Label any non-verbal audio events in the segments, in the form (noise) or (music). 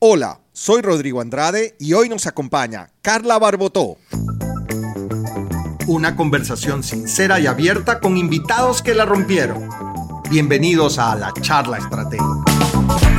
Hola, soy Rodrigo Andrade y hoy nos acompaña Carla Barbotó. Una conversación sincera y abierta con invitados que la rompieron. Bienvenidos a la charla estratégica.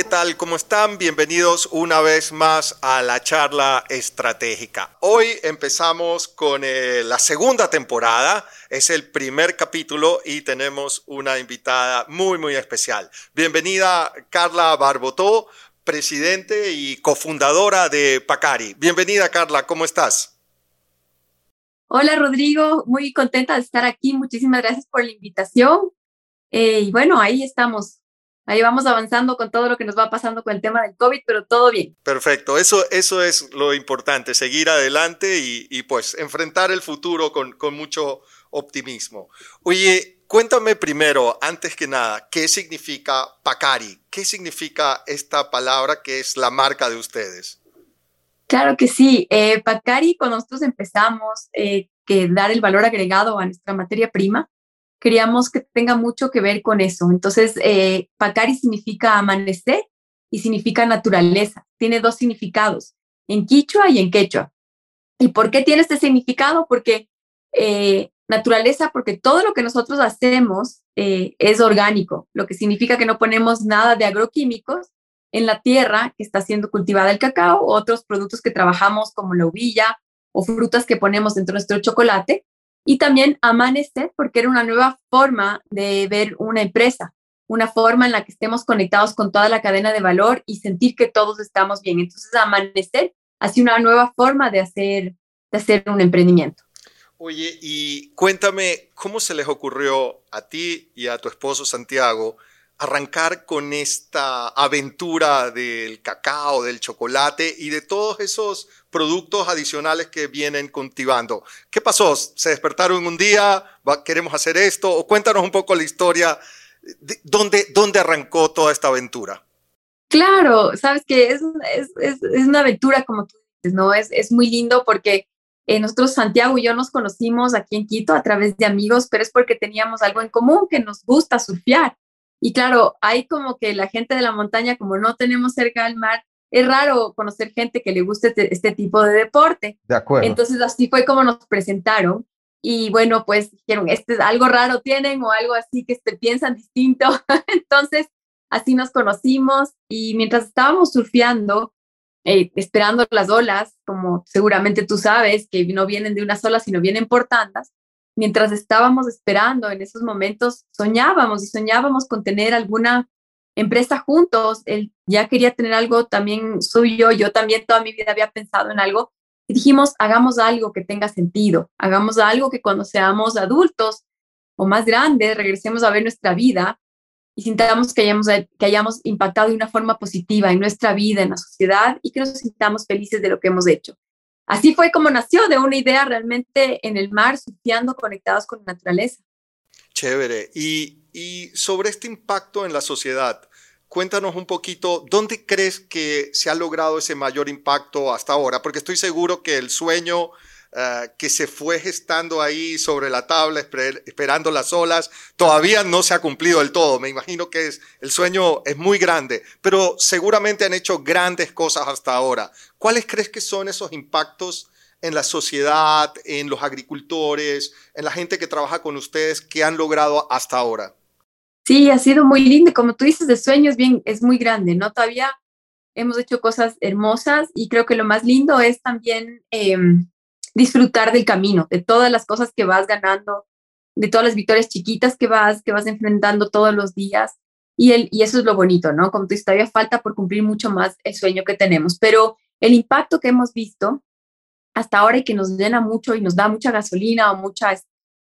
¿Qué tal? ¿Cómo están? Bienvenidos una vez más a la charla estratégica. Hoy empezamos con eh, la segunda temporada, es el primer capítulo y tenemos una invitada muy, muy especial. Bienvenida Carla Barbotó, presidente y cofundadora de Pacari. Bienvenida Carla, ¿cómo estás? Hola Rodrigo, muy contenta de estar aquí. Muchísimas gracias por la invitación. Eh, y bueno, ahí estamos ahí vamos avanzando con todo lo que nos va pasando con el tema del COVID, pero todo bien. Perfecto, eso, eso es lo importante, seguir adelante y, pues enfrentar el futuro con, con mucho optimismo. Oye, cuéntame primero, antes que nada, ¿qué significa Pacari? ¿Qué significa esta palabra que es la marca de ustedes? Claro que sí. Eh, Pacari, cuando nosotros empezamos eh, que dar el valor agregado a nuestra materia prima, queríamos que tenga mucho que ver con eso. Entonces, eh, Pacari significa amanecer y significa naturaleza. Tiene dos significados, en quichua y en quechua. ¿Y por qué tiene este significado? Porque eh, naturaleza, porque todo lo que nosotros hacemos eh, es orgánico, lo que significa que no ponemos nada de agroquímicos en la tierra que está siendo cultivada el cacao, otros productos que trabajamos como la uvilla o frutas que ponemos dentro de nuestro chocolate, y también amanecer, porque era una nueva forma de ver una empresa, una forma en la que estemos conectados con toda la cadena de valor y sentir que todos estamos bien. Entonces, amanecer así una nueva forma de hacer, de hacer un emprendimiento. Oye, y cuéntame, ¿cómo se les ocurrió a ti y a tu esposo Santiago arrancar con esta aventura del cacao, del chocolate y de todos esos productos adicionales que vienen cultivando. ¿Qué pasó? ¿Se despertaron un día? ¿Queremos hacer esto? O cuéntanos un poco la historia. De, ¿dónde, ¿Dónde arrancó toda esta aventura? Claro, sabes que es, es, una aventura, como tú dices, ¿no? Es, es muy lindo porque eh, nosotros, Santiago y yo, nos conocimos aquí en Quito a través de amigos, pero es porque teníamos algo en común, que nos gusta surfear. Y claro, hay como que la gente de la montaña, como no tenemos cerca del mar, es raro conocer gente que le guste este, este, tipo de deporte. De acuerdo. Entonces así fue como nos presentaron. Y bueno, pues dijeron, este, algo raro tienen o algo así que este, piensan distinto. (laughs) Entonces así nos conocimos y mientras estábamos surfeando, eh, esperando las olas, como seguramente tú sabes, que no vienen de una sola, sino vienen por mientras estábamos esperando en esos momentos, soñábamos y soñábamos con tener alguna empresa juntos. Él ya quería tener algo también suyo, yo también toda mi vida había pensado en algo. Y dijimos, hagamos algo que tenga sentido, hagamos algo que cuando seamos adultos o más grandes regresemos a ver nuestra vida y sintamos que hayamos, que hayamos impactado de una forma positiva en nuestra vida, en la sociedad y que nos sintamos felices de lo que hemos hecho. Así fue como nació de una idea realmente en el mar, surfeando, conectados con la naturaleza. Chévere. Y, y sobre este impacto en la sociedad, cuéntanos un poquito, ¿dónde crees que se ha logrado ese mayor impacto hasta ahora? Porque estoy seguro que el sueño eh, que se fue gestando ahí sobre la tabla, esperando las olas, todavía no se ha cumplido del todo. Me imagino que es, el sueño es muy grande, pero seguramente han hecho grandes cosas hasta ahora. ¿Cuáles crees que son esos impactos en la sociedad, en los agricultores, en la gente que trabaja con ustedes que han logrado hasta ahora? Sí, ha sido muy lindo. Como tú dices, el sueño es, bien, es muy grande, ¿no? Todavía hemos hecho cosas hermosas y creo que lo más lindo es también em, disfrutar del camino, de todas las cosas que vas ganando, de todas las victorias chiquitas que vas, que vas enfrentando todos los días. Y, el, y eso es lo bonito, ¿no? Como tú dices, todavía falta por cumplir mucho más el sueño que tenemos, pero el impacto que hemos visto hasta ahora y que nos llena mucho y nos da mucha gasolina o mucha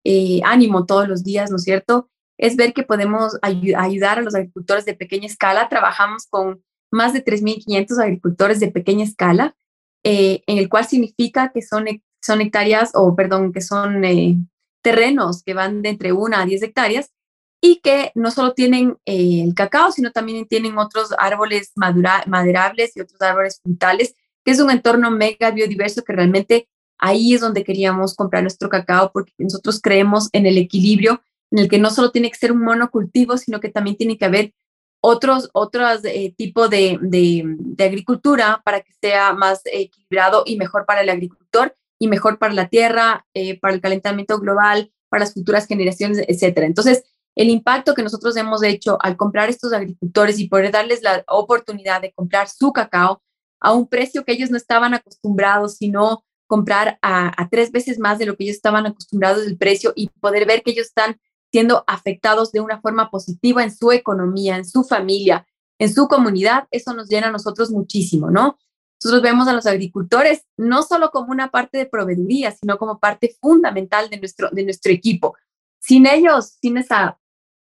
eh, ánimo todos los días, ¿no es cierto? Es ver que podemos ayudar a los agricultores de pequeña escala. Trabajamos con más de 3.500 agricultores de pequeña escala, eh, en el cual significa que son son hectáreas, o perdón, que son eh, terrenos que van de entre una a 10 hectáreas y que no solo tienen eh, el cacao, sino también tienen otros árboles madurables y otros árboles frutales, que es un entorno mega biodiverso que realmente ahí es donde queríamos comprar nuestro cacao porque nosotros creemos en el equilibrio en el que no solo tiene que ser un monocultivo, sino que también tiene que haber otros, otros eh, tipos de, de, agricultura para que sea más equilibrado y mejor para el agricultor y mejor para la tierra, eh, para el calentamiento global, para las futuras generaciones, etcétera. Entonces, el impacto que nosotros hemos hecho al comprar estos agricultores y poder darles la oportunidad de comprar su cacao a un precio que ellos no estaban acostumbrados, sino comprar a, tres veces más de lo que ellos estaban acostumbrados del precio y poder ver que ellos están siendo afectados de una forma positiva en su economía, en su familia, en su comunidad, eso nos llena a nosotros muchísimo, ¿no? Nosotros vemos a los agricultores no solo como una parte de proveeduría, sino como parte fundamental de nuestro, de nuestro equipo. Sin ellos, sin esa,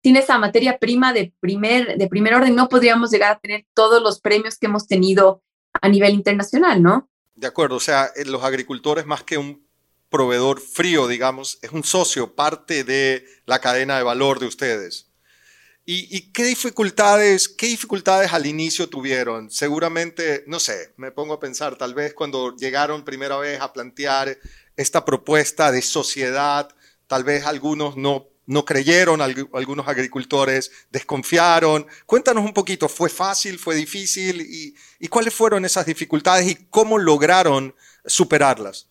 sin esa materia prima de primer, de primer orden, no podríamos llegar a tener todos los premios que hemos tenido a nivel internacional, ¿no? De acuerdo, o sea, eh, los agricultores más que un proveedor frío, digamos, es un socio, parte de la cadena de valor de ustedes. ¿Y, qué dificultades, qué dificultades al inicio tuvieron? Seguramente, no sé, me pongo a pensar, tal vez cuando llegaron primera vez a plantear esta propuesta de sociedad, tal vez algunos no, no creyeron, algunos agricultores desconfiaron. Cuéntanos un poquito, ¿fue fácil, fue difícil? ¿Y, cuáles fueron esas dificultades y cómo lograron superarlas?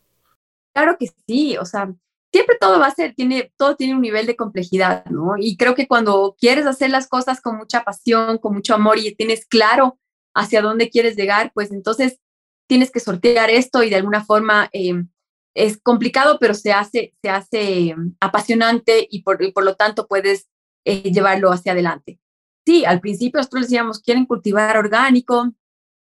Claro que sí, o sea, siempre todo va a ser, tiene, todo tiene un nivel de complejidad, ¿no? Y creo que cuando quieres hacer las cosas con mucha pasión, con mucho amor y tienes claro hacia dónde quieres llegar, pues entonces tienes que sortear esto y de alguna forma em, es complicado, pero se hace, se hace em, apasionante y por, por, lo tanto puedes eh, llevarlo hacia adelante. Sí, al principio nosotros decíamos, quieren cultivar orgánico,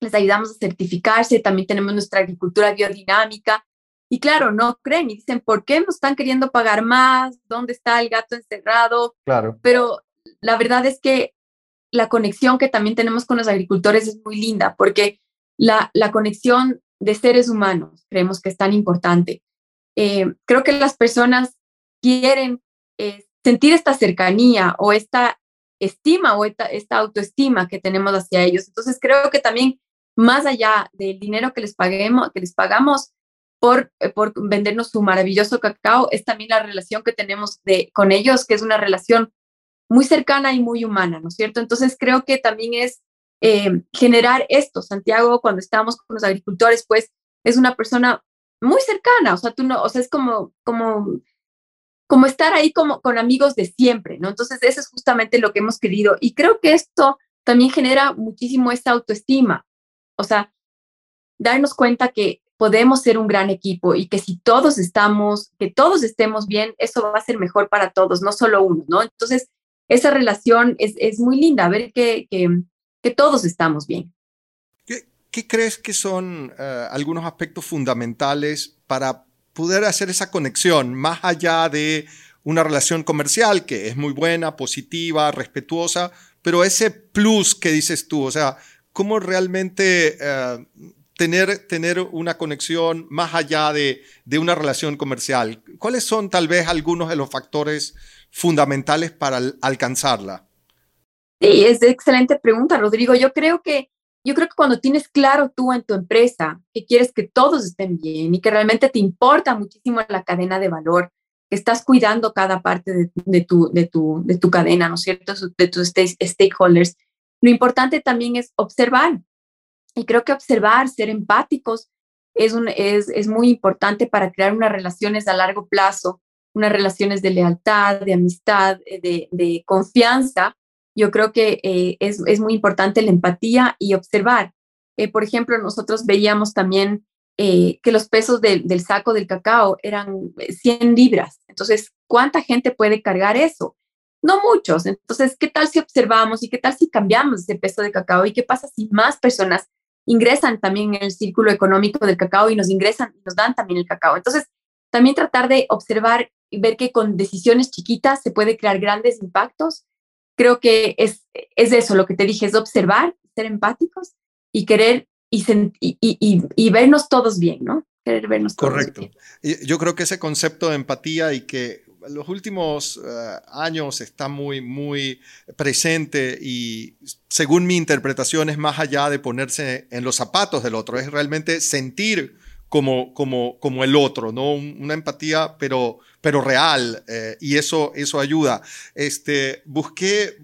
les ayudamos a certificarse, también tenemos nuestra agricultura biodinámica, y claro, no creen y dicen, ¿por qué nos están queriendo pagar más? ¿Dónde está el gato encerrado? Claro. Pero la verdad es que la conexión que también tenemos con los agricultores es muy linda, porque la, la conexión de seres humanos creemos que es tan importante. Eh, creo que las personas quieren eh, sentir esta cercanía o esta estima o esta, esta autoestima que tenemos hacia ellos. Entonces creo que también más allá del dinero que les paguemos, que les pagamos, por, eh, por vendernos su maravilloso cacao, es también la relación que tenemos de, con ellos, que es una relación muy cercana y muy humana, ¿no es cierto? Entonces creo que también es eh, generar esto. Santiago, cuando estábamos con los agricultores, pues es una persona muy cercana, o sea, tú no, o sea, es como, como, como estar ahí como con amigos de siempre, ¿no? Entonces, eso es justamente lo que hemos querido. Y creo que esto también genera muchísimo esa autoestima, o sea, darnos cuenta que podemos ser un gran equipo y que si todos estamos, que todos estemos bien, eso va a ser mejor para todos, no solo uno, ¿no? Entonces, esa relación es, es muy linda, ver que, que, todos estamos bien. ¿Qué, crees que son uh, algunos aspectos fundamentales para poder hacer esa conexión más allá de una relación comercial que es muy buena, positiva, respetuosa, pero ese plus que dices tú, o sea, cómo realmente uh, tener, tener una conexión más allá de, de, una relación comercial? ¿Cuáles son tal vez algunos de los factores fundamentales para alcanzarla? Sí, es excelente pregunta, Rodrigo. Yo creo que yo creo que cuando tienes claro tú en tu empresa que quieres que todos estén bien y que realmente te importa muchísimo la cadena de valor, que estás cuidando cada parte de, de, tu, de, tu, de tu cadena, ¿no es cierto? De tus stakeholders. Lo importante también es observar, y creo que observar, ser empáticos, es, un, es, es muy importante para crear unas relaciones a largo plazo, unas relaciones de lealtad, de amistad, eh, de, de confianza. Yo creo que eh, es, es, muy importante la empatía y observar. Eh, por ejemplo, nosotros veíamos también que los pesos del saco del cacao eran 100 libras. Entonces, ¿cuánta gente puede cargar eso? No muchos. Entonces, ¿qué tal si observamos y qué tal si cambiamos ese peso de cacao? ¿Y qué pasa si más personas ingresan también en el círculo económico del cacao y nos ingresan y nos dan también el cacao. Entonces, también tratar de observar y ver que con decisiones chiquitas se puede crear grandes impactos. Creo que es, es eso, lo que te dije, es observar, ser empáticos y querer y, y, y, y vernos todos bien, ¿no? Querer vernos todos Correcto. Bien. Yo creo que ese concepto de empatía y que los últimos uh, años está muy, muy presente y según mi interpretación es más allá de ponerse en los zapatos del otro, es realmente sentir como, como, como el otro, ¿no? Una empatía, pero, pero real, eh, y eso, eso ayuda. Este, busqué,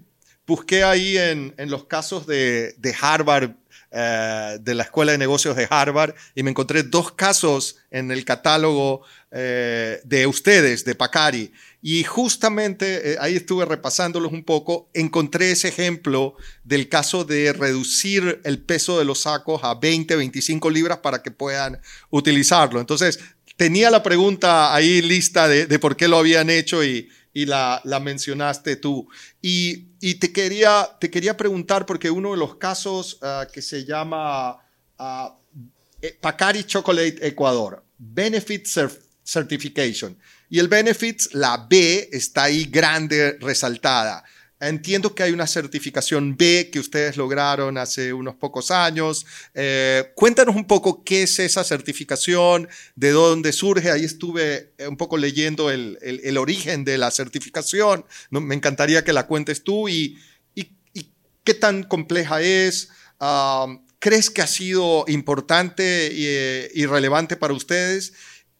busqué ahí en, en los casos de, de Harvard, eh, de la Escuela de Negocios de Harvard, y me encontré dos casos en el catálogo eh, de ustedes, de Pacari. Y justamente ahí estuve repasándolos un poco, encontré ese ejemplo del caso de reducir el peso de los sacos a 20, 25 libras para que puedan utilizarlo. Entonces, tenía la pregunta ahí lista de, por qué lo habían hecho y, la, mencionaste tú. Y, te, quería, te quería preguntar, porque uno de los casos uh, que se llama uh, Pacari Chocolate Ecuador, Benefit Certification. Y el Benefits, la B, está ahí grande, resaltada. Entiendo que hay una certificación B que ustedes lograron hace unos pocos años. Eh, cuéntanos un poco qué es esa certificación, de dónde surge. Ahí estuve eh, un poco leyendo el, origen de la certificación. Me encantaría que la cuentes tú y qué tan compleja es. Uh, ¿Crees que ha sido importante y, eh, y relevante para ustedes?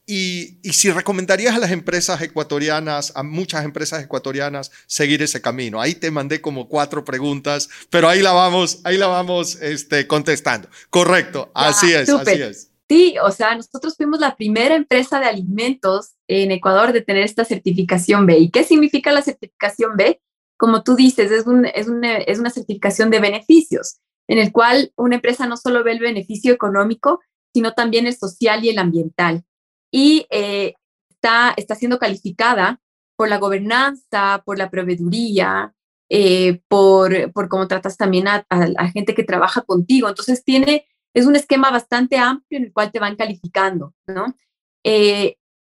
Y, y, si recomendarías a las empresas ecuatorianas, a muchas empresas ecuatorianas, seguir ese camino. Ahí te mandé como cuatro preguntas, pero ahí la vamos, ahí la vamos este, contestando. Correcto, así es, super. así es. Sí, o sea, nosotros fuimos la primera empresa de alimentos en Ecuador de tener esta certificación B. ¿Y qué significa la certificación B? Como tú dices, es, un, es, una, es una certificación de beneficios, en el cual una empresa no solo ve el beneficio económico, sino también el social y el ambiental y eh, está, está siendo calificada por la gobernanza, por la proveeduría, eh, por, por cómo tratas también a, a, a, gente que trabaja contigo. Entonces tiene, es un esquema bastante amplio en el cual te van calificando, ¿no? Eh,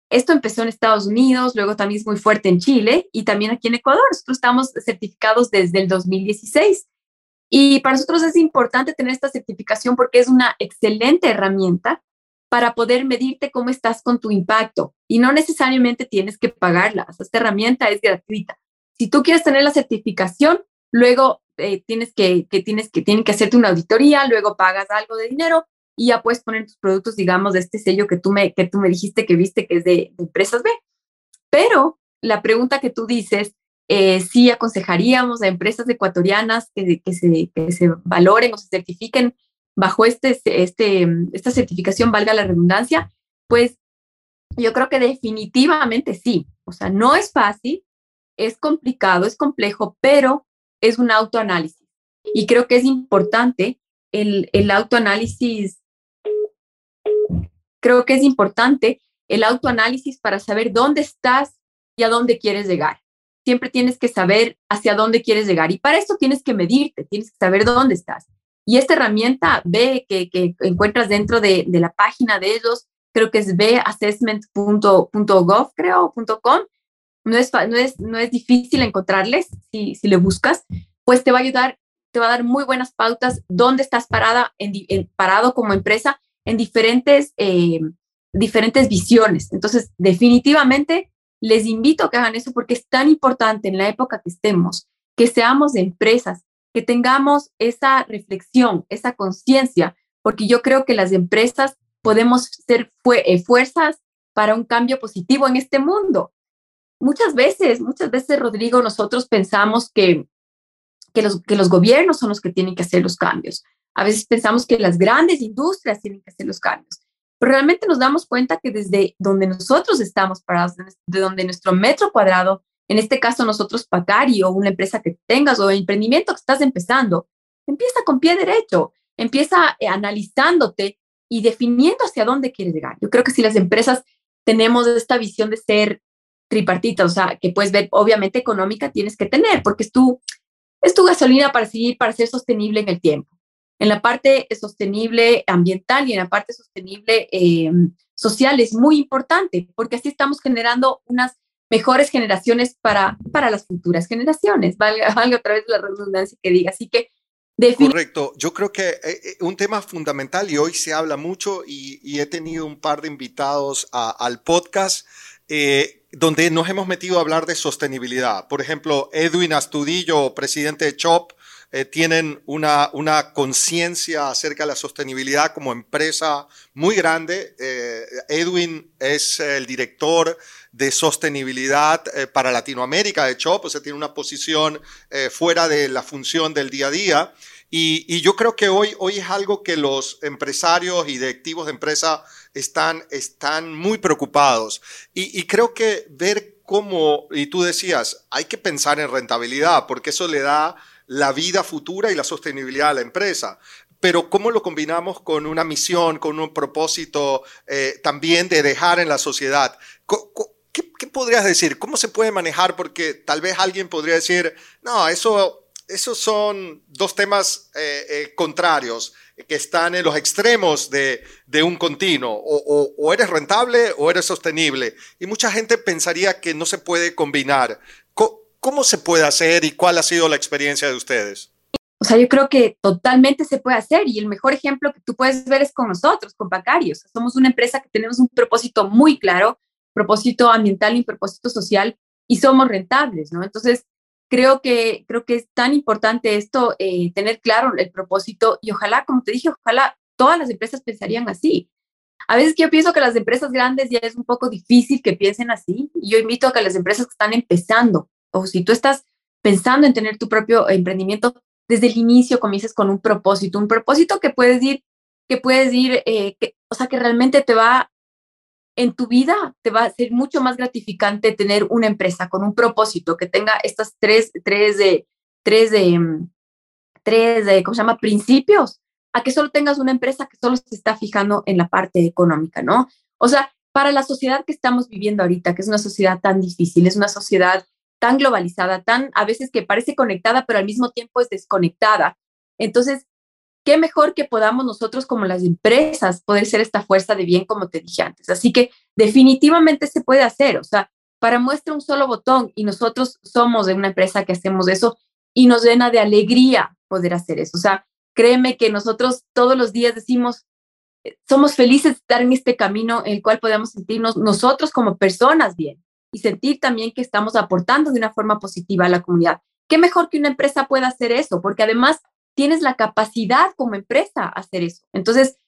esto empezó en Estados Unidos, luego también es muy fuerte en Chile y también aquí en Ecuador. Nosotros estamos certificados desde el 2016. Y para nosotros es importante tener esta certificación porque es una excelente herramienta para poder medirte cómo estás con tu impacto y no necesariamente tienes que pagarla. Esta herramienta es gratuita. Si tú quieres tener la certificación, luego eh, tienes que, que, tienes que, tienen que hacerte una auditoría, luego pagas algo de dinero y ya puedes poner tus productos, digamos, de este sello que tú me, que tú me dijiste que viste que es de, de empresas B. Pero la pregunta que tú dices, eh, sí aconsejaríamos a empresas ecuatorianas que, que, se, que se valoren o se certifiquen bajo este, este, esta certificación, valga la redundancia, pues yo creo que definitivamente sí. O sea, no es fácil, es complicado, es complejo, pero es un autoanálisis. Y creo que es importante el, el autoanálisis, creo que es importante el autoanálisis para saber dónde estás y a dónde quieres llegar. Siempre tienes que saber hacia dónde quieres llegar y para esto tienes que medirte, tienes que saber dónde estás. Y esta herramienta B que, encuentras dentro de, la página de ellos, creo que es bassessment.gov, creo, .com, no es, no, es, no es difícil encontrarles si, si le buscas, pues te va a ayudar, te va a dar muy buenas pautas dónde estás parada, en, parado como empresa en diferentes, eh, diferentes visiones. Entonces, definitivamente les invito a que hagan eso porque es tan importante en la época que estemos, que seamos empresas que tengamos esa reflexión, esa conciencia, porque yo creo que las empresas podemos ser eh, fuerzas para un cambio positivo en este mundo. Muchas veces, muchas veces, Rodrigo, nosotros pensamos que, que, los, que los gobiernos son los que tienen que hacer los cambios. A veces pensamos que las grandes industrias tienen que hacer los cambios. Pero realmente nos damos cuenta que desde donde nosotros estamos parados, de donde nuestro metro cuadrado en este caso nosotros Pacari o una empresa que tengas o emprendimiento que estás empezando, empieza con pie derecho, empieza eh, analizándote y definiendo hacia dónde quieres llegar. Yo creo que si las empresas tenemos esta visión de ser tripartita, o sea, que puedes ver, obviamente económica tienes que tener, porque es tu, es tu gasolina para seguir, para ser sostenible en el tiempo. En la parte sostenible ambiental y en la parte sostenible eh, social es muy importante, porque así estamos generando unas mejores generaciones para, para las futuras generaciones. Valga, (laughs) valga otra vez la redundancia que diga. Así que Correcto, yo creo que eh, eh, un tema fundamental y hoy se habla mucho y, y he tenido un par de invitados a, al podcast eh, donde nos hemos metido a hablar de sostenibilidad. Por ejemplo, Edwin Astudillo, presidente de CHOP, eh, tienen una, una conciencia acerca de la sostenibilidad como empresa muy grande. Eh, Edwin es el director de sostenibilidad eh, para Latinoamérica de CHOP, o sea, tiene una posición fuera de la función del día a día. Y, yo creo que hoy, hoy es algo que los empresarios y directivos de empresa están, están muy preocupados. Y, y creo que ver cómo, y tú decías, hay que pensar en rentabilidad, porque eso le da la vida futura y la sostenibilidad a la empresa. Pero ¿cómo lo combinamos con una misión, con un propósito eh, también de dejar en la sociedad? ¿Qué, podrías decir? ¿Cómo se puede manejar? Porque tal vez alguien podría decir, no, eso, esos son dos temas eh, eh, contrarios que están en los extremos de, un continuo. O, eres rentable o eres sostenible. Y mucha gente pensaría que no se puede combinar. ¿Cómo, se puede hacer y cuál ha sido la experiencia de ustedes? O sea, yo creo que totalmente se puede hacer y el mejor ejemplo que tú puedes ver es con nosotros, con Bacarios. Somos una empresa que tenemos un propósito muy claro, propósito ambiental y propósito social y somos rentables, ¿no? Entonces, creo que, creo que es tan importante esto, eh, tener claro el propósito y ojalá, como te dije, ojalá todas las empresas pensarían así. A veces yo pienso que las empresas grandes ya es un poco difícil que piensen así y yo invito a que las empresas que están empezando o si tú estás pensando en tener tu propio emprendimiento, desde el inicio comiences con un propósito, un propósito que puedes ir, que puedes ir, eh, que, o sea, que realmente te va en tu vida te va a ser mucho más gratificante tener una empresa con un propósito que tenga estas tres, tres de, tres de, mm, tres de, ¿cómo se llama? Principios, a que solo tengas una empresa que solo se está fijando en la parte económica, ¿no? O sea, para la sociedad que estamos viviendo ahorita, que es una sociedad tan difícil, es una sociedad tan globalizada, tan a veces que parece conectada, pero al mismo tiempo es desconectada. Entonces, qué mejor que podamos nosotros como las empresas poder ser esta fuerza de bien, como te dije antes. Así que definitivamente se puede hacer, o sea, para muestra un solo botón y nosotros somos de una empresa que hacemos eso y nos llena de alegría poder hacer eso. O sea, créeme que nosotros todos los días decimos, eh, somos felices de estar en este camino en el cual podemos sentirnos nosotros como personas bien y sentir también que estamos aportando de una forma positiva a la comunidad. ¿Qué mejor que una empresa pueda hacer eso? Porque además tienes la capacidad como empresa a hacer eso. Entonces,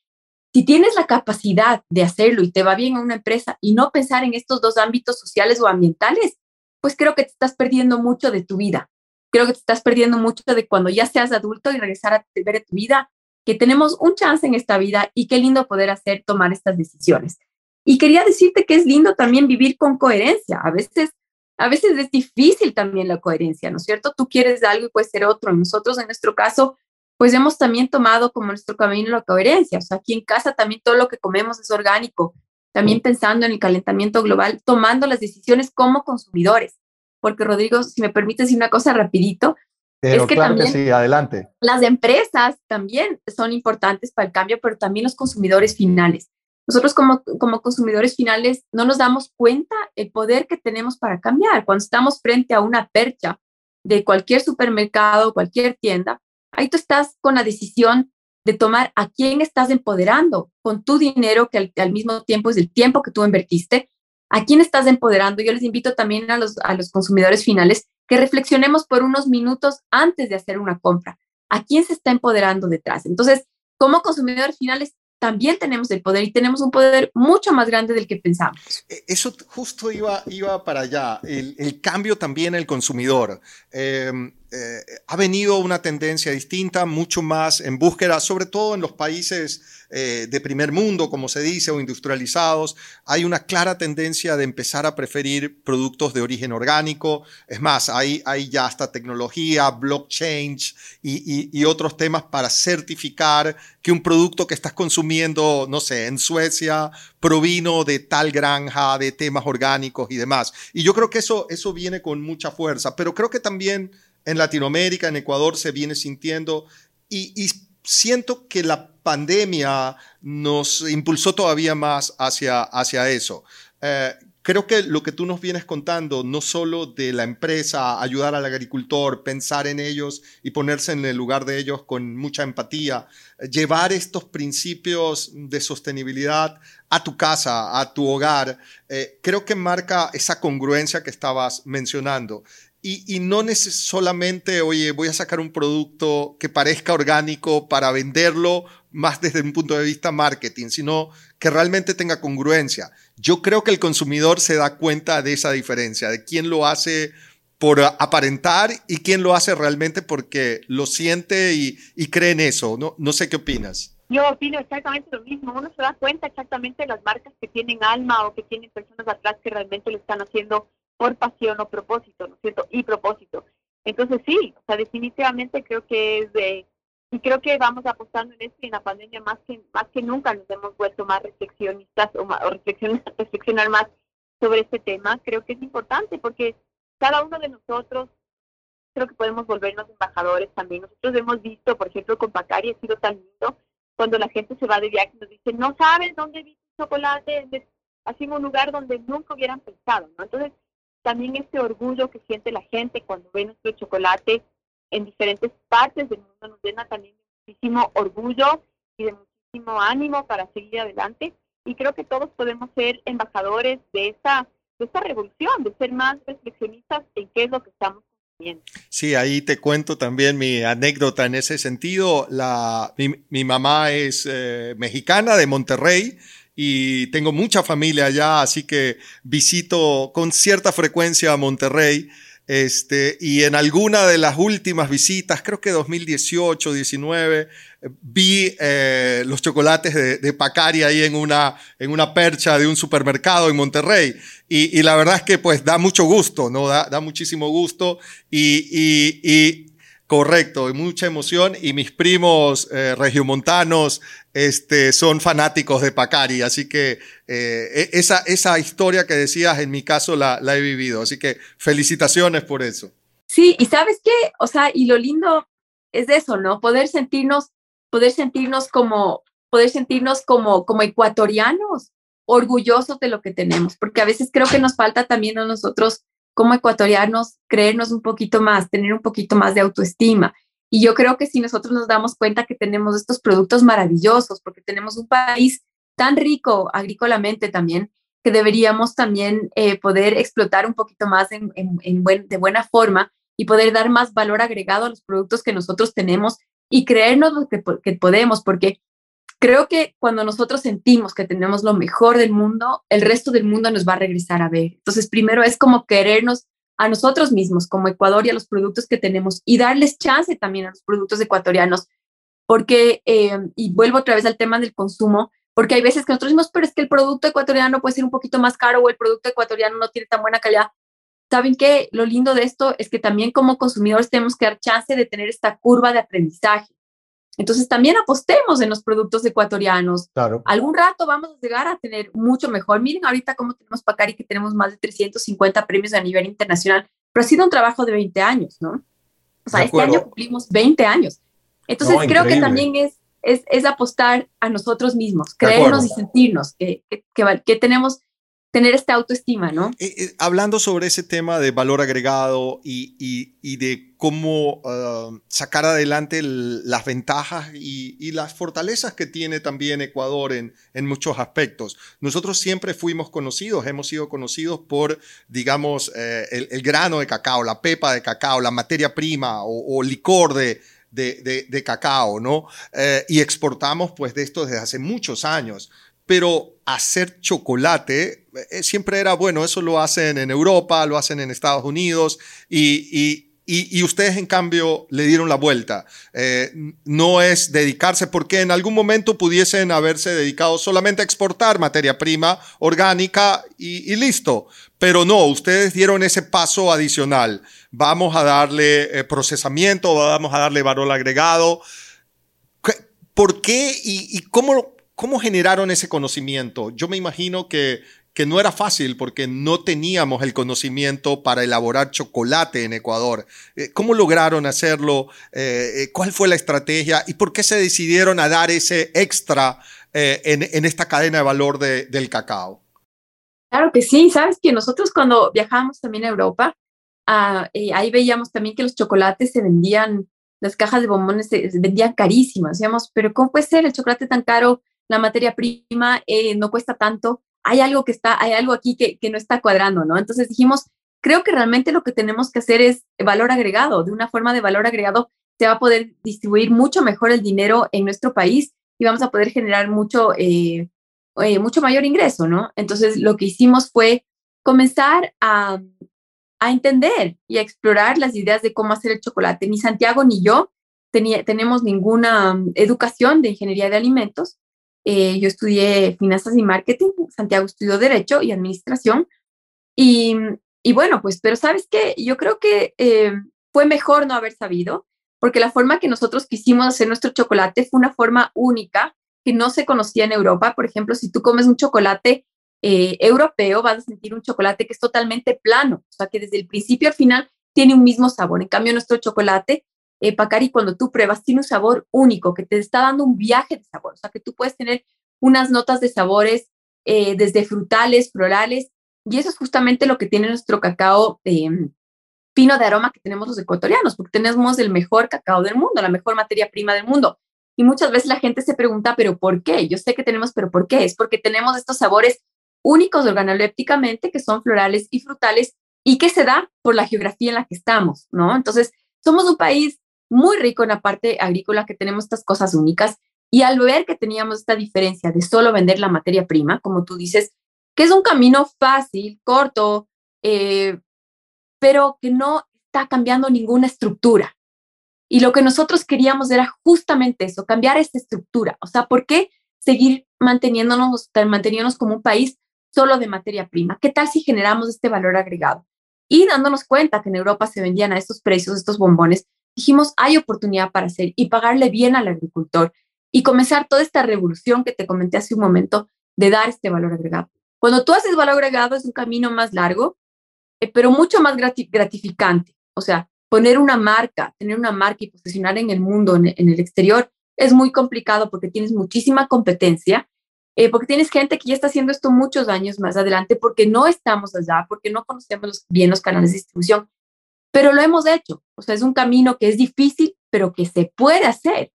si tienes la capacidad de hacerlo y te va bien en una empresa y no pensar en estos dos ámbitos sociales o ambientales, pues creo que te estás perdiendo mucho de tu vida. Creo que te estás perdiendo mucho de cuando ya seas adulto y regresar a ver tu vida, que tenemos un chance en esta vida y qué lindo poder hacer, tomar estas decisiones. Y quería decirte que es lindo también vivir con coherencia. A veces a veces es difícil también la coherencia, ¿no es cierto? Tú quieres algo y puede ser otro. Nosotros en nuestro caso, pues hemos también tomado como nuestro camino la coherencia. O sea, aquí en casa también todo lo que comemos es orgánico, también pensando en el calentamiento global, tomando las decisiones como consumidores. Porque Rodrigo, si me permites decir una cosa rapidito, es que también sí, adelante. las empresas también son importantes para el cambio, pero también los consumidores finales. Nosotros como, como consumidores finales no nos damos cuenta el poder que tenemos para cambiar. Cuando estamos frente a una percha de cualquier supermercado, cualquier tienda, ahí tú estás con la decisión de tomar a quién estás empoderando con tu dinero, que al, mismo tiempo es el tiempo que tú invertiste, a quién estás empoderando. Yo les invito también a los, a los consumidores finales que reflexionemos por unos minutos antes de hacer una compra. ¿A quién se está empoderando detrás? Entonces, como consumidores finales, también tenemos el poder y tenemos un poder mucho más grande del que pensamos. E, eso justo iba, iba para allá, el, cambio también el consumidor. Em, eh, ha venido una tendencia distinta, mucho más en búsqueda, sobre todo en los países eh, de primer mundo, como se dice, o industrializados. Hay una clara tendencia de empezar a preferir productos de origen orgánico. Es más, hay, hay ya hasta tecnología, blockchain y, y otros temas para certificar que un producto que estás consumiendo, no sé, en Suecia, provino de tal granja, de temas orgánicos y demás. Y yo creo que eso, eso viene con mucha fuerza, pero creo que también en Latinoamérica, en Ecuador, se viene sintiendo y, siento que la pandemia nos impulsó todavía más hacia, hacia eso. Eh, creo que lo que tú nos vienes contando, no solo de la empresa, ayudar al agricultor, pensar en ellos y ponerse en el lugar de ellos con mucha empatía, llevar estos principios de sostenibilidad a tu casa, a tu hogar, eh, creo que marca esa congruencia que estabas mencionando. Y, no solamente, oye, voy a sacar un producto que parezca orgánico para venderlo más desde un punto de vista marketing, sino que realmente tenga congruencia. Yo creo que el consumidor se da cuenta de esa diferencia, de quién lo hace por aparentar y quién lo hace realmente porque lo siente y, cree en eso. No, no sé qué opinas. Yo opino exactamente lo mismo. Uno se da cuenta exactamente de las marcas que tienen alma o que tienen personas atrás que realmente lo están haciendo por pasión o propósito, ¿no es cierto? Y propósito. Entonces sí, o sea, definitivamente creo que es de, y creo que vamos apostando en esto y en la pandemia más que, más que nunca nos hemos vuelto más reflexionistas o, más, o reflexionar, más sobre este tema. Creo que es importante porque cada uno de nosotros creo que podemos volvernos embajadores también. Nosotros hemos visto, por ejemplo, con Pacari ha sido tan lindo cuando la gente se va de viaje y nos dice, no sabes dónde vi chocolate, en un lugar donde nunca hubieran pensado, ¿no? Entonces, también este orgullo que siente la gente cuando ve nuestro chocolate en diferentes partes del mundo nos llena también muchísimo orgullo y de muchísimo ánimo para seguir adelante. Y creo que todos podemos ser embajadores de esta, de esta revolución, de ser más reflexionistas en qué es lo que estamos consumiendo. Sí, ahí te cuento también mi anécdota en ese sentido. La, mi, mamá es eh, mexicana de Monterrey y tengo mucha familia allá, así que visito con cierta frecuencia a Monterrey. Este, y en alguna de las últimas visitas, creo que 2018, 19, vi eh, los chocolates de, de, Pacari ahí en una, en una percha de un supermercado en Monterrey. Y, y la verdad es que pues da mucho gusto, ¿no? Da, da muchísimo gusto. Y, y, y Correcto, mucha emoción y mis primos eh, regiomontanos este, son fanáticos de Pacari, así que eh, e, esa, esa historia que decías en mi caso la, he vivido, así que felicitaciones por eso. Sí, y sabes qué, o sea, y lo lindo es eso, ¿no? Poder sentirnos, poder sentirnos como, poder sentirnos como, como ecuatorianos, orgullosos de lo que tenemos, porque a veces creo que nos falta también a nosotros como ecuatorianos creernos un poquito más, tener un poquito más de autoestima. Y yo creo que si nosotros nos damos cuenta que tenemos estos productos maravillosos, porque tenemos un país tan rico agrícolamente también, que deberíamos también eh, poder explotar un poquito más en, de buena forma y poder dar más valor agregado a los productos que nosotros tenemos y creernos que podemos, porque Creo que cuando nosotros sentimos que tenemos lo mejor del mundo, el resto del mundo nos va a regresar a ver. Entonces, primero es como querernos a nosotros mismos como Ecuador y a los productos que tenemos y darles chance también a los productos ecuatorianos, porque, eh, y vuelvo otra vez al tema del consumo, porque hay veces que nosotros decimos, pero es que el producto ecuatoriano puede ser un poquito más caro o el producto ecuatoriano no tiene tan buena calidad. ¿Saben qué? Lo lindo de esto es que también como consumidores tenemos que dar chance de tener esta curva de aprendizaje. Entonces también apostemos en los productos ecuatorianos. Claro. Algún rato vamos a llegar a tener mucho mejor. Miren ahorita cómo tenemos Pacari, que tenemos más de 350 premios a nivel internacional, pero ha sido un trabajo de 20 años, ¿no? O sea, este año cumplimos 20 años. Entonces creo que también es, es, es, apostar a nosotros mismos, creernos y sentirnos que, que, que tenemos tener esta autoestima, ¿no? Eh, eh, hablando sobre ese tema de valor agregado y, y, de cómo ah, sacar adelante las ventajas y, las fortalezas que tiene también Ecuador en, en muchos aspectos. Nosotros siempre fuimos conocidos, hemos sido conocidos por, digamos, eh, el, grano de cacao, la pepa de cacao, la materia prima o, licor de, de, de, cacao, ¿no? y exportamos pues de esto desde hace muchos años pero hacer chocolate eh, siempre era bueno, eso lo hacen en Europa, lo hacen en Estados Unidos y, ustedes en cambio le dieron la vuelta. Eh, no es dedicarse porque en algún momento pudiesen haberse dedicado solamente a exportar materia prima orgánica y, listo, pero no, ustedes dieron ese paso adicional. Vamos a darle eh, procesamiento, vamos a darle valor agregado. ¿Por qué y, y cómo ¿Cómo generaron ese conocimiento? Yo me imagino que, que no era fácil porque no teníamos el conocimiento para elaborar chocolate en Ecuador. Eh, ¿Cómo lograron hacerlo? Eh, eh, ¿Cuál fue la estrategia? ¿Y por qué se decidieron a dar ese extra en, en, esta cadena de valor de, del cacao? Claro que sí. Sabes que nosotros cuando viajamos también a Europa, ah, ahí veíamos también que los chocolates se vendían, las cajas de bombones se, se vendían carísimas. Decíamos, pero ¿cómo puede ser el chocolate tan caro? la materia prima eh, no cuesta tanto, hay algo que está, hay algo aquí que, no está cuadrando, ¿no? Entonces dijimos, creo que realmente lo que tenemos que hacer es valor agregado. De una forma de valor agregado se va a poder distribuir mucho mejor el dinero en nuestro país y vamos a poder generar mucho, eh, eh, mucho mayor ingreso, ¿no? Entonces, lo que hicimos fue comenzar a, a, entender y a explorar las ideas de cómo hacer el chocolate. Ni Santiago ni yo tenía, tenemos ninguna mm, educación de ingeniería de alimentos. Eh, yo estudié finanzas y marketing, Santiago estudió derecho y administración. Y, y bueno, pues, pero sabes qué, yo creo que fue mejor no haber sabido porque la forma que nosotros quisimos hacer nuestro chocolate fue una forma única que no se conocía en Europa. Por ejemplo, si tú comes un chocolate eh, europeo, vas a sentir un chocolate que es totalmente plano, o sea, que desde el principio al final tiene un mismo sabor. En cambio, nuestro chocolate, eh, Pacari, cuando tú pruebas, tiene un sabor único, que te está dando un viaje de sabor, o sea, que tú puedes tener unas notas de sabores eh, desde frutales, florales, y eso es justamente lo que tiene nuestro cacao eh, fino de aroma que tenemos los ecuatorianos, porque tenemos el mejor cacao del mundo, la mejor materia prima del mundo. Y muchas veces la gente se pregunta, ¿pero por qué? Yo sé que tenemos, pero ¿por qué? Es porque tenemos estos sabores únicos organolépticamente, que son florales y frutales, y que se da por la geografía en la que estamos, ¿no? Entonces, somos un país muy rico en la parte agrícola, que tenemos estas cosas únicas, y al ver que teníamos esta diferencia de solo vender la materia prima, como tú dices, que es un camino fácil, corto, eh, pero que no está cambiando ninguna estructura. Y lo que nosotros queríamos era justamente eso, cambiar esta estructura. O sea, ¿por qué seguir manteniéndonos, manteniéndonos como un país solo de materia prima? ¿Qué tal si generamos este valor agregado? Y dándonos cuenta que en Europa se vendían a estos precios, estos bombones, dijimos, hay oportunidad para hacer y pagarle bien al agricultor y comenzar toda esta revolución que te comenté hace un momento de dar este valor agregado. Cuando tú haces valor agregado es un camino más largo, eh, pero mucho más gratificante. O sea, poner una marca, tener una marca y posicionar en el mundo, en, el exterior, es muy complicado porque tienes muchísima competencia, eh, porque tienes gente que ya está haciendo esto muchos años más adelante, porque no estamos allá, porque no conocemos bien los canales de distribución, pero lo hemos hecho. O sea, es un camino que es difícil, pero que se puede hacer.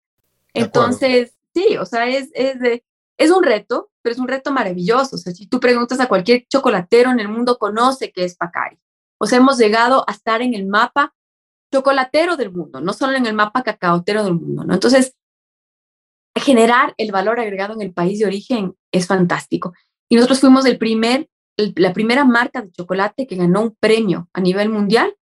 Entonces, sí, o sea, es, es, de, es un reto, pero es un reto maravilloso. O sea, si tú preguntas a cualquier chocolatero en el mundo, conoce qué es Pacari. O sea, hemos llegado a estar en el mapa chocolatero del mundo, no solo en el mapa cacaotero del mundo, ¿no? Entonces, generar el valor agregado en el país de origen es fantástico. Y nosotros fuimos el primer, la primera marca de chocolate que ganó un premio a nivel mundial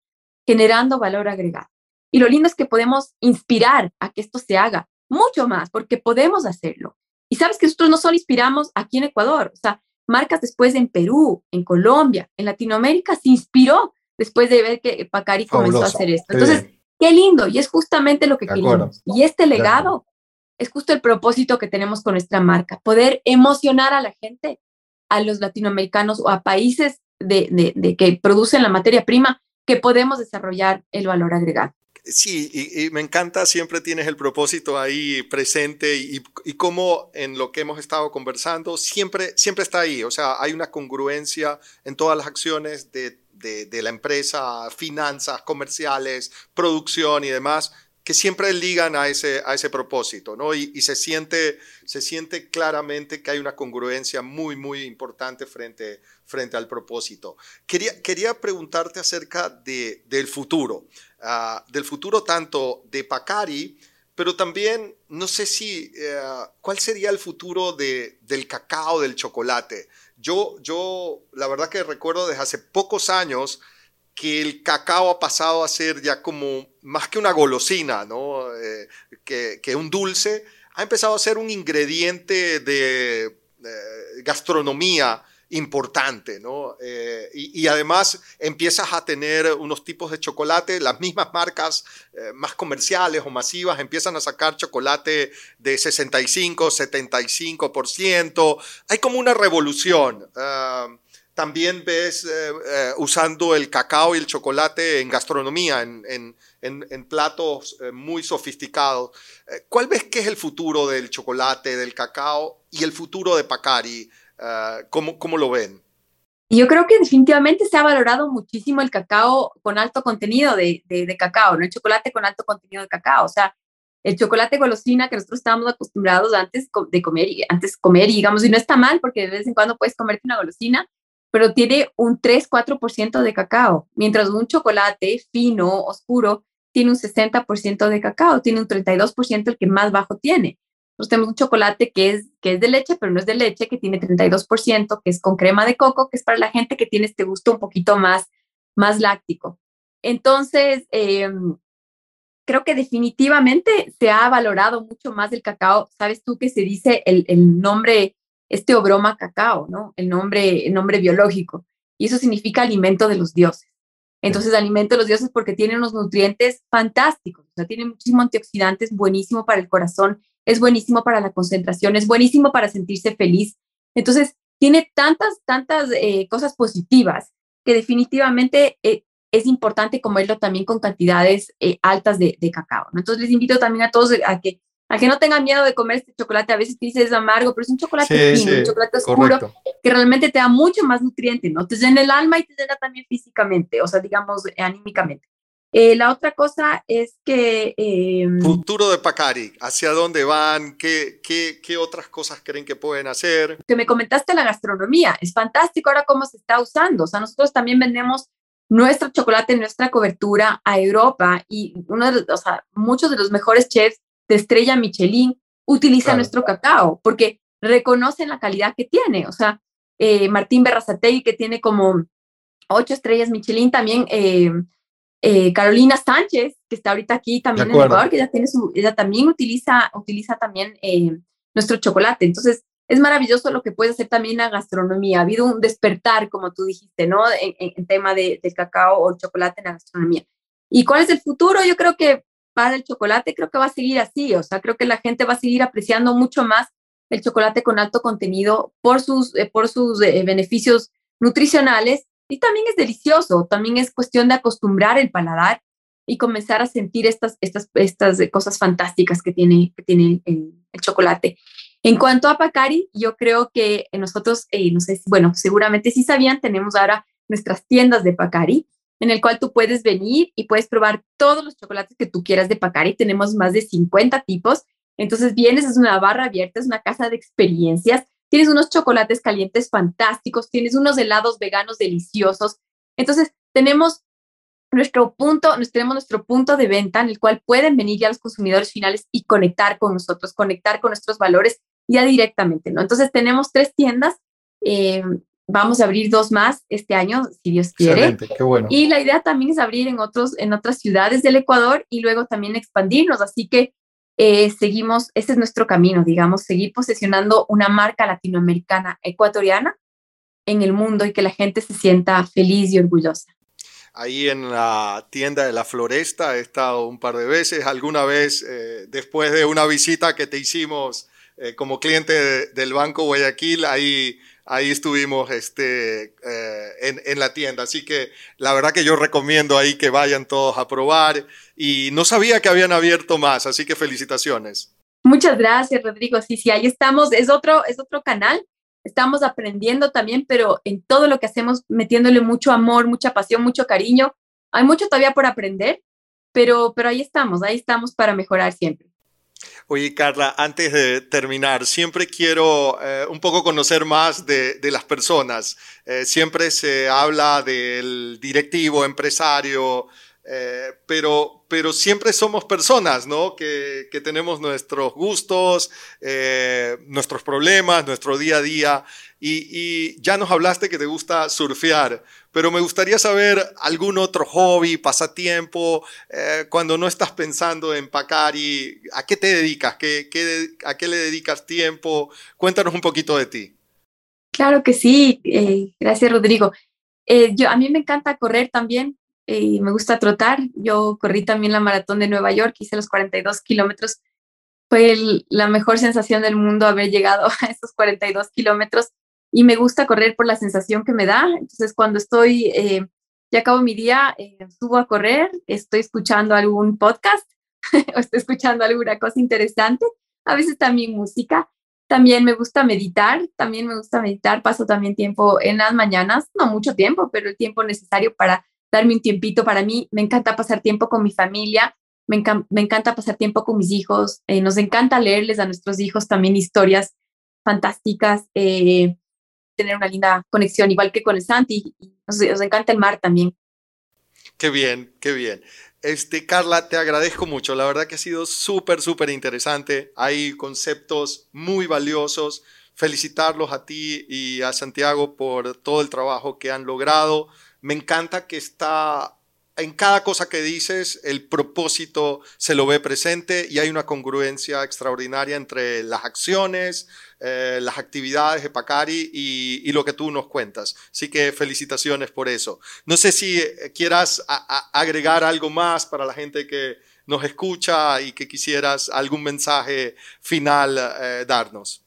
generando valor agregado. Y lo lindo es que podemos inspirar a que esto se haga mucho más, porque podemos hacerlo. Y sabes que nosotros no solo inspiramos aquí en Ecuador, o sea, marcas después en Perú, en Colombia, en Latinoamérica, se inspiró después de ver que Pacari comenzó a hacer esto. Entonces, qué lindo, y es justamente lo que queremos. Y este legado es justo el propósito que tenemos con nuestra marca, poder emocionar a la gente, a los latinoamericanos o a países de, de que producen la materia prima, que podemos desarrollar el valor agregado. Sí, y, me encanta, siempre tienes el propósito ahí presente y, y como en lo que hemos estado conversando, siempre, siempre está ahí. O sea, hay una congruencia en todas las acciones de, de, de la empresa, finanzas, comerciales, producción y demás que siempre ligan a ese, a ese propósito, ¿no? Y, se, siente, se siente claramente que hay una congruencia muy, muy importante frente, frente al propósito. Quería, quería preguntarte acerca de, del futuro. Ah, del futuro tanto de Pacari, pero también no sé si, eh, ¿cuál sería el futuro de, del cacao, del chocolate? Yo, yo, la verdad que recuerdo desde hace pocos años que el cacao ha pasado a ser ya como más que una golosina, ¿no? Eh, que, un dulce, ha empezado a ser un ingrediente de eh, gastronomía importante, ¿no? Eh, y, además empiezas a tener unos tipos de chocolate, las mismas marcas más comerciales o masivas empiezan a sacar chocolate de 65, 75%. Hay como una revolución. Ah, también ves eh, usando el cacao y el chocolate en gastronomía, en, en platos muy sofisticados. ¿Cuál ves que es el futuro del chocolate, del cacao y el futuro de Pacari? Ah, ¿cómo, ¿Cómo lo ven? Yo creo que definitivamente se ha valorado muchísimo el cacao con alto contenido de, de, cacao, ¿no? El chocolate con alto contenido de cacao. O sea, el chocolate golosina que nosotros estábamos acostumbrados antes de comer, antes comer, digamos, y no está mal porque de vez en cuando puedes comerte una golosina, pero tiene un 3-4% de cacao, mientras un chocolate fino, oscuro, tiene un 60% de cacao, tiene un 32% el que más bajo tiene. Nosotros tenemos un chocolate que es, que es de leche, pero no es de leche, que tiene 32%, que es con crema de coco, que es para la gente que tiene este gusto un poquito más, más láctico. Entonces, em, creo que definitivamente se ha valorado mucho más el cacao. Sabes tú que se dice el, el nombre, este obroma cacao, ¿no? El nombre, el nombre biológico. Y eso significa alimento de los dioses. Entonces, alimento de los dioses porque tiene unos nutrientes fantásticos, o sea, tiene muchísimos antioxidantes, buenísimo para el corazón, es buenísimo para la concentración, es buenísimo para sentirse feliz. Entonces, tiene tantas, tantas eh, cosas positivas que definitivamente eh, es importante comerlo también con cantidades eh, altas de, cacao. Entonces les invito también a todos a que, a que no tengan miedo de comer este chocolate. A veces dices es amargo, pero es un chocolate fino, un chocolate oscuro que realmente te da mucho más nutriente, ¿no? Te llena el alma y te llena también físicamente, o sea, digamos, anímicamente. Eh, la otra cosa es que... Em, Futuro de Pacari, ¿hacia dónde van? ¿Qué, qué, qué otras cosas creen que pueden hacer? Que me comentaste la gastronomía, es fantástico ahora cómo se está usando. O sea, nosotros también vendemos nuestro chocolate, nuestra cobertura a Europa y uno de o sea, muchos de los mejores chefs de estrella Michelin utilizan nuestro cacao porque reconocen la calidad que tiene. O sea, eh, Martín Berrazategui, que tiene como ocho estrellas Michelin, también eh, eh, Carolina Sánchez, que está ahorita aquí también en Ecuador, que ya tiene su, ella también utiliza, utiliza también nuestro chocolate. Entonces, es maravilloso lo que puede hacer también la gastronomía. Ha habido un despertar, como tú dijiste, ¿no? En, tema de, del cacao o el chocolate en la gastronomía. ¿Y cuál es el futuro? Yo creo que para el chocolate creo que va a seguir así, o sea, creo que la gente va a seguir apreciando mucho más el chocolate con alto contenido por sus, eh, por sus eh, beneficios nutricionales y también es delicioso, también es cuestión de acostumbrar el paladar y comenzar a sentir estas, estas, estas cosas fantásticas que tiene, que tiene el, el chocolate. En cuanto a Pacari, yo creo que nosotros, eh, no sé, bueno, seguramente sí sabían, tenemos ahora nuestras tiendas de Pacari, en el cual tú puedes venir y puedes probar todos los chocolates que tú quieras de Pacari. Tenemos más de 50 tipos. Entonces vienes, es una barra abierta, es una casa de experiencias. Tienes unos chocolates calientes fantásticos, tienes unos helados veganos deliciosos. Entonces tenemos nuestro punto, tenemos nuestro punto de venta en el cual pueden venir ya los consumidores finales y conectar con nosotros, conectar con nuestros valores ya directamente, ¿no? Entonces tenemos tres tiendas, eh, vamos a abrir dos más este año, si Dios quiere. Excelente, qué bueno. Y la idea también es abrir en, otros, en otras ciudades del Ecuador y luego también expandirnos, así que eh, seguimos, ese es nuestro camino, digamos, seguir posesionando una marca latinoamericana ecuatoriana en el mundo y que la gente se sienta feliz y orgullosa. Ahí en la tienda de la Floresta he estado un par de veces, alguna vez eh, después de una visita que te hicimos eh, como cliente del Banco Guayaquil, ahí, ahí estuvimos este, eh, en, en, la tienda. Así que la verdad que yo recomiendo ahí que vayan todos a probar y no sabía que habían abierto más, así que felicitaciones. Muchas gracias, Rodrigo. Sí, sí, ahí estamos. Es otro, es otro canal. Estamos aprendiendo también, pero en todo lo que hacemos, metiéndole mucho amor, mucha pasión, mucho cariño. Hay mucho todavía por aprender, pero, pero ahí estamos, ahí estamos para mejorar siempre. Oye, Carla, antes de terminar, siempre quiero eh, un poco conocer más de, las personas. Eh, siempre se habla del directivo, empresario, eh, pero, pero siempre somos personas, ¿no? Que, que tenemos nuestros gustos, nuestros problemas, nuestro día a día. Y, ya nos hablaste que te gusta surfear, pero me gustaría saber algún otro hobby, pasatiempo, eh, cuando no estás pensando en Pacari, ¿a qué te dedicas? ¿Qué, a qué le dedicas tiempo? Cuéntanos un poquito de ti. Claro que sí, eh, gracias Rodrigo. Eh, yo, a mí me encanta correr también, me gusta trotar. Yo corrí también la maratón de Nueva York, hice los 42 kilómetros. Fue la mejor sensación del mundo haber llegado (laughs) a esos 42 kilómetros y me gusta correr por la sensación que me da. Entonces, cuando estoy, eh, ya acabo mi día, eh, subo a correr, estoy escuchando algún podcast (laughs) o estoy escuchando alguna cosa interesante, a veces también música. También me gusta meditar, también me gusta meditar, paso también tiempo en las mañanas, no mucho tiempo, pero el tiempo necesario para darme un tiempito para mí. Me encanta pasar tiempo con mi familia, me, me encanta pasar tiempo con mis hijos, eh, nos encanta leerles a nuestros hijos también historias fantásticas. Eh, tener una linda conexión, igual que con el Santi. Nos, nos encanta el mar también. Qué bien, qué bien. Este, Carla, te agradezco mucho. La verdad que ha sido súper, súper interesante. Hay conceptos muy valiosos. Felicitarlos a ti y a Santiago por todo el trabajo que han logrado. Me encanta que está en cada cosa que dices, el propósito se lo ve presente y hay una congruencia extraordinaria entre las acciones, eh, las actividades de Pacari y, lo que tú nos cuentas. Así que felicitaciones por eso. No sé si eh, quieras agregar algo más para la gente que nos escucha y que quisieras algún mensaje final eh, darnos.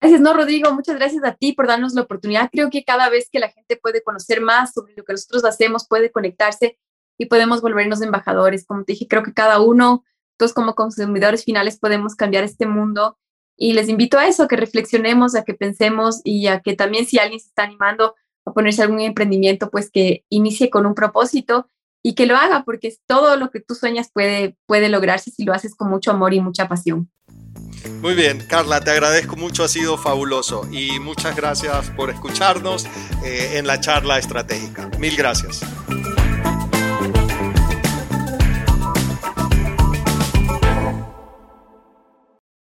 Gracias, no, Rodrigo, muchas gracias a ti por darnos la oportunidad. Creo que cada vez que la gente puede conocer más sobre lo que nosotros hacemos, puede conectarse y podemos volvernos embajadores. Como te dije, creo que cada uno, todos como consumidores finales, podemos cambiar este mundo. Y les invito a eso, a que reflexionemos, a que pensemos y a que también si alguien se está animando a ponerse algún emprendimiento, pues que inicie con un propósito y que lo haga, porque todo lo que tú sueñas puede, puede lograrse si lo haces con mucho amor y mucha pasión. Muy bien, Carla, te agradezco mucho, ha sido fabuloso y muchas gracias por escucharnos eh, en la charla estratégica. Mil gracias.